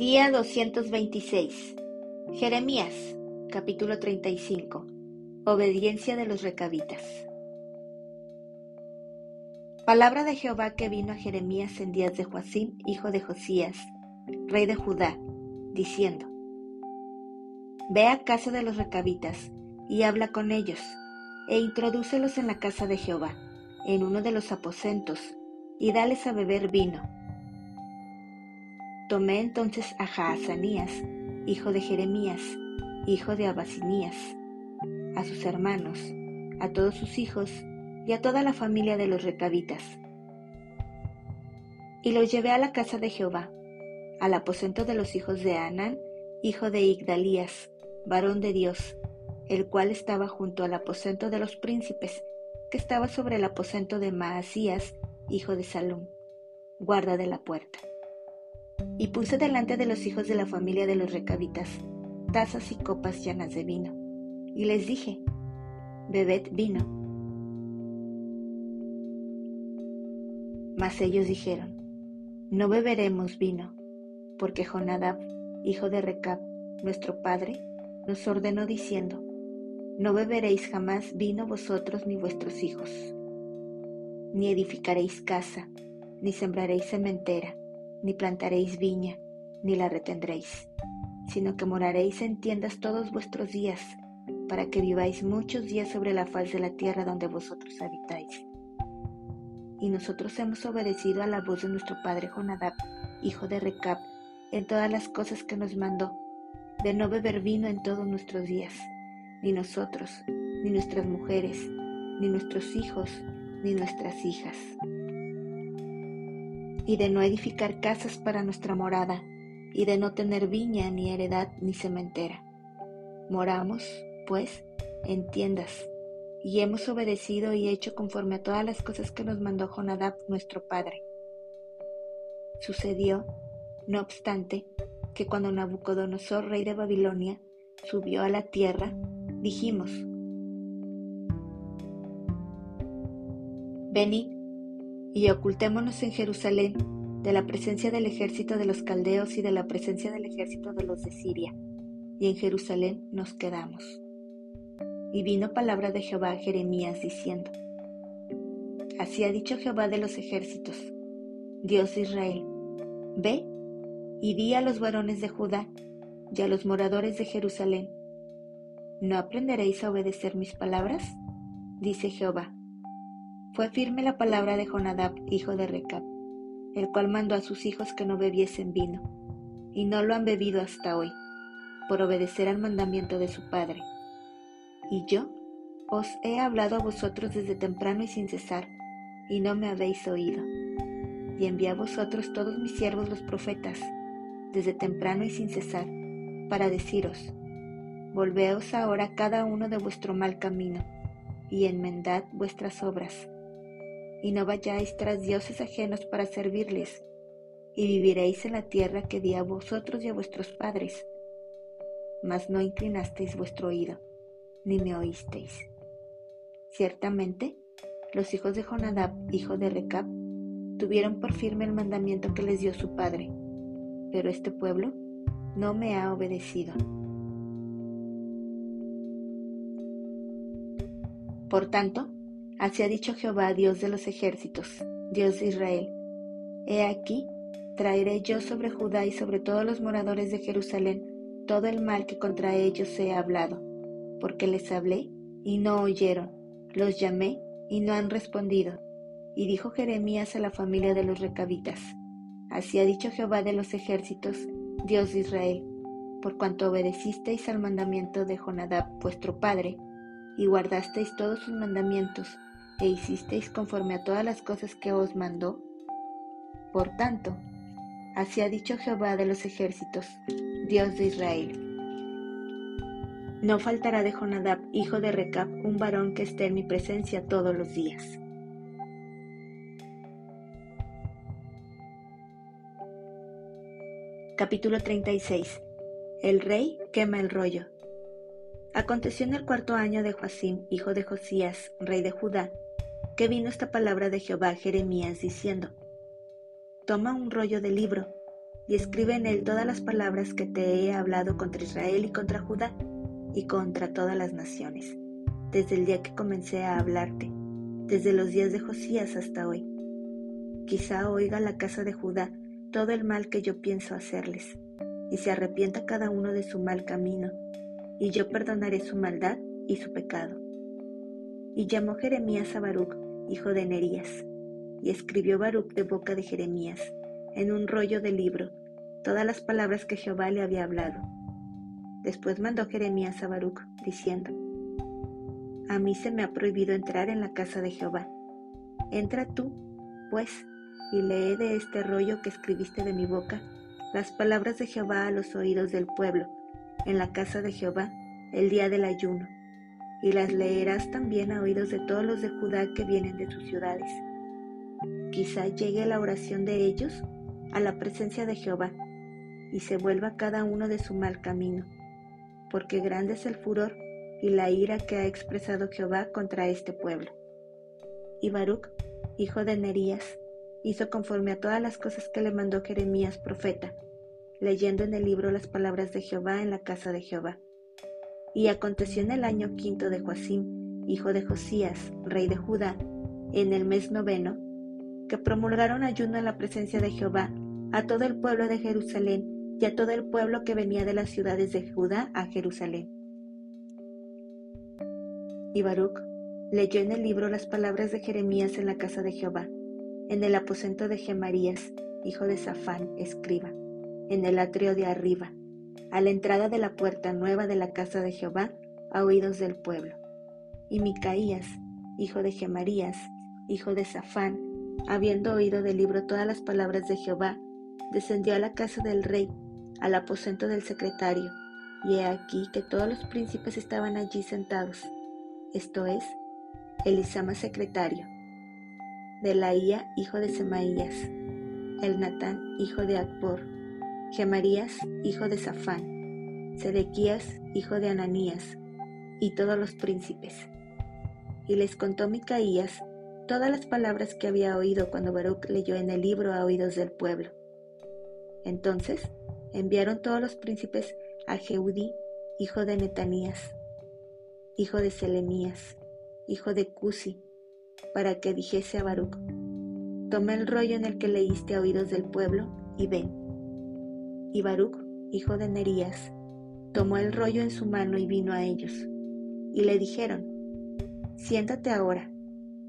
Día 226. Jeremías, capítulo 35. Obediencia de los recabitas. Palabra de Jehová que vino a Jeremías en días de Joacim, hijo de Josías, rey de Judá, diciendo: Ve a casa de los recabitas y habla con ellos, e introdúcelos en la casa de Jehová, en uno de los aposentos, y dales a beber vino Tomé entonces a Jaazanías, hijo de Jeremías, hijo de Abasinías, a sus hermanos, a todos sus hijos y a toda la familia de los recabitas. Y los llevé a la casa de Jehová, al aposento de los hijos de Anán, hijo de Igdalías, varón de Dios, el cual estaba junto al aposento de los príncipes, que estaba sobre el aposento de Maasías, hijo de Salum, guarda de la puerta. Y puse delante de los hijos de la familia de los recabitas tazas y copas llenas de vino. Y les dije, bebed vino. Mas ellos dijeron, no beberemos vino, porque Jonadab, hijo de Recab, nuestro padre, nos ordenó diciendo, no beberéis jamás vino vosotros ni vuestros hijos, ni edificaréis casa, ni sembraréis cementera, ni plantaréis viña, ni la retendréis, sino que moraréis en tiendas todos vuestros días, para que viváis muchos días sobre la faz de la tierra donde vosotros habitáis. Y nosotros hemos obedecido a la voz de nuestro padre Jonadab, hijo de Recab, en todas las cosas que nos mandó, de no beber vino en todos nuestros días, ni nosotros, ni nuestras mujeres, ni nuestros hijos, ni nuestras hijas y de no edificar casas para nuestra morada, y de no tener viña, ni heredad, ni cementera. Moramos, pues, en tiendas, y hemos obedecido y hecho conforme a todas las cosas que nos mandó Jonadab nuestro padre. Sucedió, no obstante, que cuando Nabucodonosor, rey de Babilonia, subió a la tierra, dijimos, Venid y ocultémonos en Jerusalén de la presencia del ejército de los caldeos y de la presencia del ejército de los de Siria, y en Jerusalén nos quedamos. Y vino palabra de Jehová a Jeremías diciendo, Así ha dicho Jehová de los ejércitos, Dios de Israel, ve y di a los varones de Judá y a los moradores de Jerusalén, ¿no aprenderéis a obedecer mis palabras? Dice Jehová fue firme la palabra de Jonadab, hijo de Recab, el cual mandó a sus hijos que no bebiesen vino, y no lo han bebido hasta hoy, por obedecer al mandamiento de su padre. Y yo os he hablado a vosotros desde temprano y sin cesar, y no me habéis oído. Y envié a vosotros todos mis siervos los profetas, desde temprano y sin cesar, para deciros, Volveos ahora cada uno de vuestro mal camino, y enmendad vuestras obras y no vayáis tras dioses ajenos para servirles, y viviréis en la tierra que di a vosotros y a vuestros padres. Mas no inclinasteis vuestro oído, ni me oísteis. Ciertamente, los hijos de Jonadab, hijo de Recab, tuvieron por firme el mandamiento que les dio su padre, pero este pueblo no me ha obedecido. Por tanto, Así ha dicho Jehová, Dios de los ejércitos, Dios de Israel. He aquí, traeré yo sobre Judá y sobre todos los moradores de Jerusalén todo el mal que contra ellos he hablado, porque les hablé y no oyeron, los llamé y no han respondido. Y dijo Jeremías a la familia de los recabitas, Así ha dicho Jehová de los ejércitos, Dios de Israel, por cuanto obedecisteis al mandamiento de Jonadab vuestro padre, y guardasteis todos sus mandamientos, e hicisteis conforme a todas las cosas que os mandó? Por tanto, así ha dicho Jehová de los ejércitos, Dios de Israel. No faltará de Jonadab, hijo de Recab, un varón que esté en mi presencia todos los días. Capítulo 36. El rey quema el rollo. Aconteció en el cuarto año de Joacim, hijo de Josías, rey de Judá, que vino esta palabra de Jehová a Jeremías diciendo, Toma un rollo de libro y escribe en él todas las palabras que te he hablado contra Israel y contra Judá y contra todas las naciones, desde el día que comencé a hablarte, desde los días de Josías hasta hoy. Quizá oiga la casa de Judá todo el mal que yo pienso hacerles, y se arrepienta cada uno de su mal camino, y yo perdonaré su maldad y su pecado. Y llamó Jeremías a Baruch, hijo de Nerías, y escribió Baruch de boca de Jeremías, en un rollo de libro, todas las palabras que Jehová le había hablado. Después mandó Jeremías a Baruch, diciendo, A mí se me ha prohibido entrar en la casa de Jehová. Entra tú, pues, y lee de este rollo que escribiste de mi boca las palabras de Jehová a los oídos del pueblo, en la casa de Jehová, el día del ayuno, y las leerás también a oídos de todos los de Judá que vienen de sus ciudades. Quizá llegue la oración de ellos a la presencia de Jehová, y se vuelva cada uno de su mal camino, porque grande es el furor y la ira que ha expresado Jehová contra este pueblo. Y Baruch, hijo de Nerías, hizo conforme a todas las cosas que le mandó Jeremías profeta, leyendo en el libro las palabras de Jehová en la casa de Jehová. Y aconteció en el año quinto de Joacim, hijo de Josías, rey de Judá, en el mes noveno, que promulgaron ayuno en la presencia de Jehová a todo el pueblo de Jerusalén y a todo el pueblo que venía de las ciudades de Judá a Jerusalén. Y Baruch leyó en el libro las palabras de Jeremías en la casa de Jehová, en el aposento de Gemarías, hijo de Safán, escriba, en el atrio de arriba, a la entrada de la puerta nueva de la casa de Jehová, a oídos del pueblo. Y Micaías, hijo de Gemarías, hijo de Safán, habiendo oído del libro todas las palabras de Jehová, descendió a la casa del rey al aposento del secretario, y he aquí que todos los príncipes estaban allí sentados, esto es, Elisama secretario, Delaía hijo de Semaías, el Natán hijo de Akbor, Gemarías hijo de Safán, Sedequías hijo de Ananías, y todos los príncipes. Y les contó Micaías todas las palabras que había oído cuando Baruch leyó en el libro a oídos del pueblo. Entonces enviaron todos los príncipes a Jeudí, hijo de Netanías, hijo de Selemías, hijo de Cusi, para que dijese a Baruch, toma el rollo en el que leíste a oídos del pueblo y ven. Y Baruch, hijo de Nerías, tomó el rollo en su mano y vino a ellos. Y le dijeron, siéntate ahora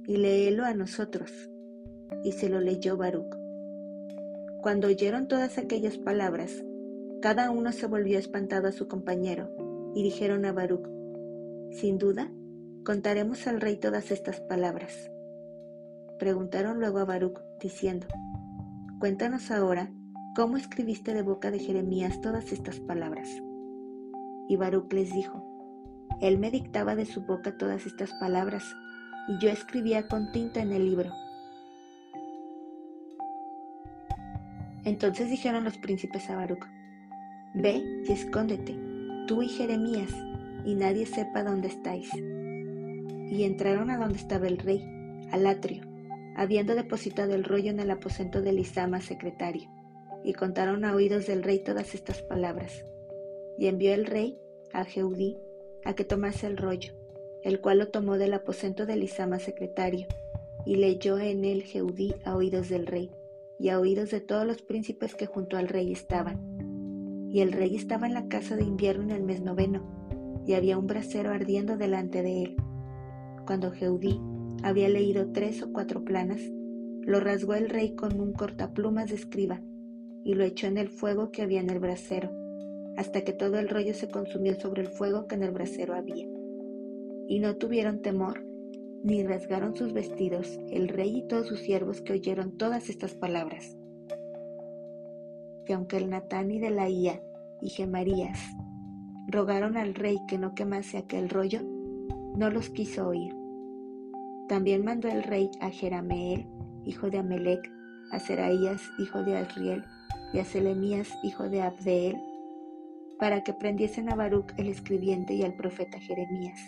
y léelo a nosotros. Y se lo leyó Baruch. Cuando oyeron todas aquellas palabras, cada uno se volvió espantado a su compañero, y dijeron a Baruch, Sin duda, contaremos al rey todas estas palabras. Preguntaron luego a Baruch, diciendo, Cuéntanos ahora cómo escribiste de boca de Jeremías todas estas palabras. Y Baruch les dijo, Él me dictaba de su boca todas estas palabras, y yo escribía con tinta en el libro. Entonces dijeron los príncipes a Baruch, Ve y escóndete, tú y Jeremías, y nadie sepa dónde estáis. Y entraron a donde estaba el rey, al atrio, habiendo depositado el rollo en el aposento de Lisama, secretario, y contaron a oídos del rey todas estas palabras. Y envió el rey a Jeudí a que tomase el rollo, el cual lo tomó del aposento de Lisama, secretario, y leyó en él Jeudí a oídos del rey, y a oídos de todos los príncipes que junto al rey estaban y el rey estaba en la casa de invierno en el mes noveno, y había un brasero ardiendo delante de él. Cuando Jeudí había leído tres o cuatro planas, lo rasgó el rey con un cortaplumas de escriba, y lo echó en el fuego que había en el brasero, hasta que todo el rollo se consumió sobre el fuego que en el brasero había. Y no tuvieron temor, ni rasgaron sus vestidos el rey y todos sus siervos que oyeron todas estas palabras que aunque el Natán y Delaía y Gemarías rogaron al rey que no quemase aquel rollo, no los quiso oír. También mandó el rey a Jerameel, hijo de Amelec, a Seraías, hijo de Asriel, y a Selemías, hijo de Abdeel, para que prendiesen a Baruch el escribiente y al profeta Jeremías.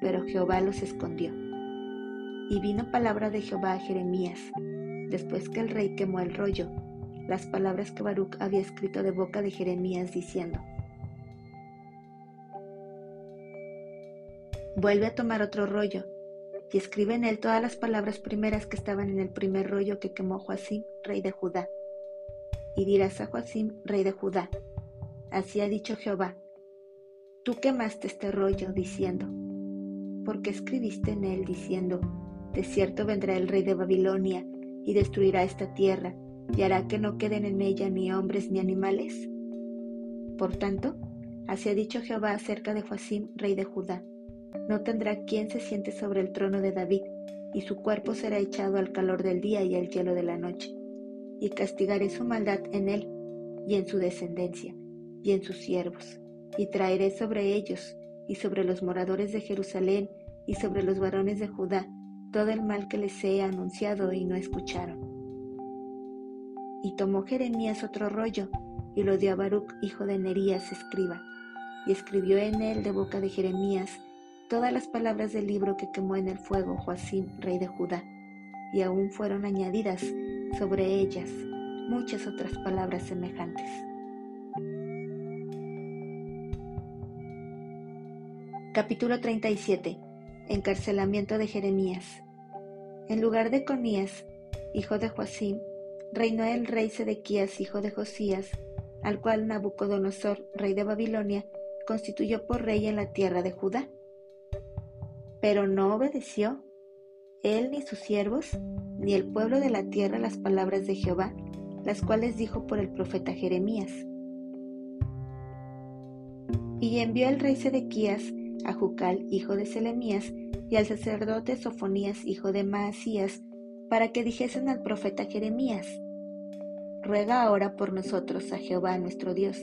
Pero Jehová los escondió. Y vino palabra de Jehová a Jeremías, después que el rey quemó el rollo, las palabras que Baruch había escrito de boca de Jeremías diciendo, Vuelve a tomar otro rollo y escribe en él todas las palabras primeras que estaban en el primer rollo que quemó Joacim, rey de Judá. Y dirás a Joacim, rey de Judá, así ha dicho Jehová, tú quemaste este rollo diciendo, porque escribiste en él diciendo, de cierto vendrá el rey de Babilonia y destruirá esta tierra y hará que no queden en ella ni hombres ni animales? Por tanto, así ha dicho Jehová acerca de Joacim, rey de Judá. No tendrá quien se siente sobre el trono de David, y su cuerpo será echado al calor del día y al hielo de la noche. Y castigaré su maldad en él, y en su descendencia, y en sus siervos, y traeré sobre ellos, y sobre los moradores de Jerusalén, y sobre los varones de Judá, todo el mal que les he anunciado y no escucharon. Y tomó Jeremías otro rollo y lo dio a Baruch, hijo de Nerías, escriba, y escribió en él de boca de Jeremías todas las palabras del libro que quemó en el fuego Joacim, rey de Judá, y aún fueron añadidas sobre ellas muchas otras palabras semejantes. Capítulo 37. Encarcelamiento de Jeremías. En lugar de Conías, hijo de Joacim, reinó el rey Sedequías, hijo de Josías, al cual Nabucodonosor, rey de Babilonia, constituyó por rey en la tierra de Judá. Pero no obedeció él ni sus siervos, ni el pueblo de la tierra las palabras de Jehová, las cuales dijo por el profeta Jeremías. Y envió el rey Sedequías a Jucal, hijo de Selemías, y al sacerdote Sofonías, hijo de Maasías, para que dijesen al profeta Jeremías, ruega ahora por nosotros a Jehová nuestro Dios.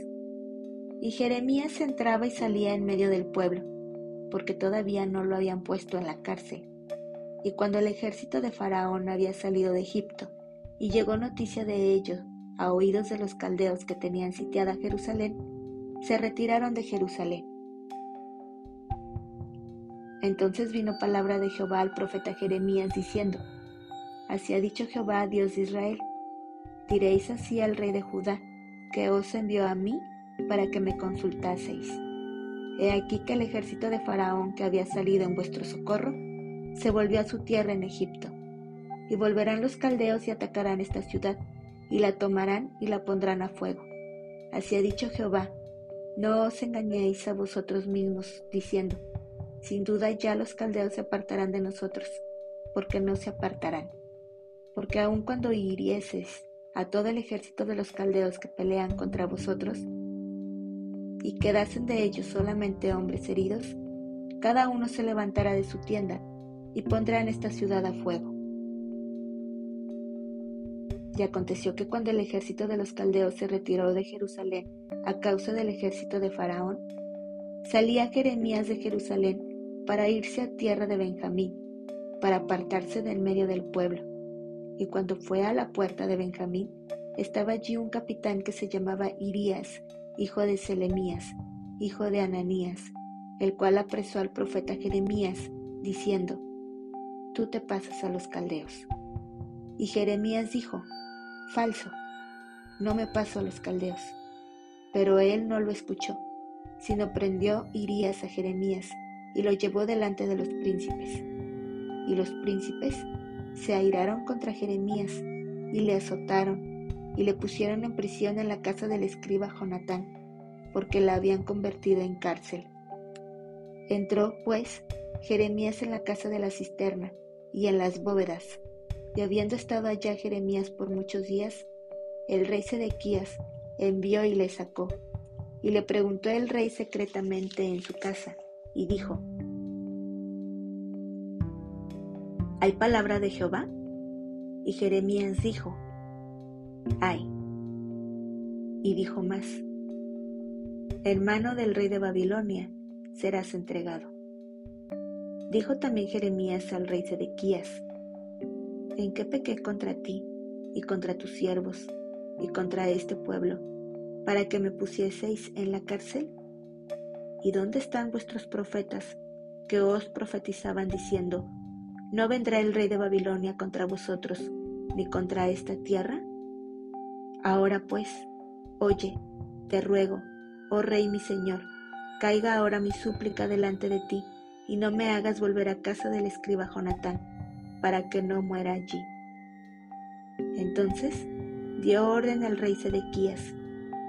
Y Jeremías entraba y salía en medio del pueblo, porque todavía no lo habían puesto en la cárcel. Y cuando el ejército de Faraón había salido de Egipto, y llegó noticia de ello a oídos de los caldeos que tenían sitiada Jerusalén, se retiraron de Jerusalén. Entonces vino palabra de Jehová al profeta Jeremías diciendo, Así ha dicho Jehová, Dios de Israel, diréis así al rey de Judá, que os envió a mí para que me consultaseis. He aquí que el ejército de Faraón que había salido en vuestro socorro, se volvió a su tierra en Egipto. Y volverán los caldeos y atacarán esta ciudad, y la tomarán y la pondrán a fuego. Así ha dicho Jehová, no os engañéis a vosotros mismos, diciendo, sin duda ya los caldeos se apartarán de nosotros, porque no se apartarán porque aun cuando hirieses a todo el ejército de los caldeos que pelean contra vosotros, y quedasen de ellos solamente hombres heridos, cada uno se levantará de su tienda y pondrá en esta ciudad a fuego. Y aconteció que cuando el ejército de los caldeos se retiró de Jerusalén a causa del ejército de Faraón, salía Jeremías de Jerusalén para irse a tierra de Benjamín, para apartarse del medio del pueblo y cuando fue a la puerta de Benjamín, estaba allí un capitán que se llamaba Irías, hijo de Selemías, hijo de Ananías, el cual apresó al profeta Jeremías, diciendo, Tú te pasas a los caldeos. Y Jeremías dijo, Falso, no me paso a los caldeos. Pero él no lo escuchó, sino prendió Irías a Jeremías y lo llevó delante de los príncipes. Y los príncipes se airaron contra Jeremías y le azotaron y le pusieron en prisión en la casa del escriba Jonatán, porque la habían convertido en cárcel. Entró, pues, Jeremías en la casa de la cisterna y en las bóvedas, y habiendo estado allá Jeremías por muchos días, el rey Sedequías envió y le sacó, y le preguntó el rey secretamente en su casa, y dijo, ¿Hay palabra de Jehová? Y Jeremías dijo, Hay. Y dijo más, Hermano del rey de Babilonia, serás entregado. Dijo también Jeremías al rey Sedequías, ¿en qué pequé contra ti y contra tus siervos y contra este pueblo, para que me pusieseis en la cárcel? ¿Y dónde están vuestros profetas que os profetizaban diciendo, ¿No vendrá el rey de Babilonia contra vosotros, ni contra esta tierra? Ahora pues, oye, te ruego, oh Rey mi Señor, caiga ahora mi súplica delante de ti, y no me hagas volver a casa del escriba Jonatán, para que no muera allí. Entonces dio orden al rey Sedequías,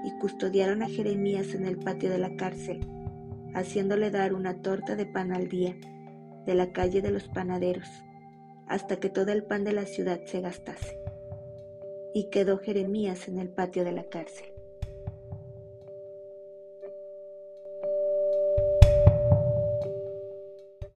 y custodiaron a Jeremías en el patio de la cárcel, haciéndole dar una torta de pan al día, de la calle de los panaderos, hasta que todo el pan de la ciudad se gastase. Y quedó Jeremías en el patio de la cárcel.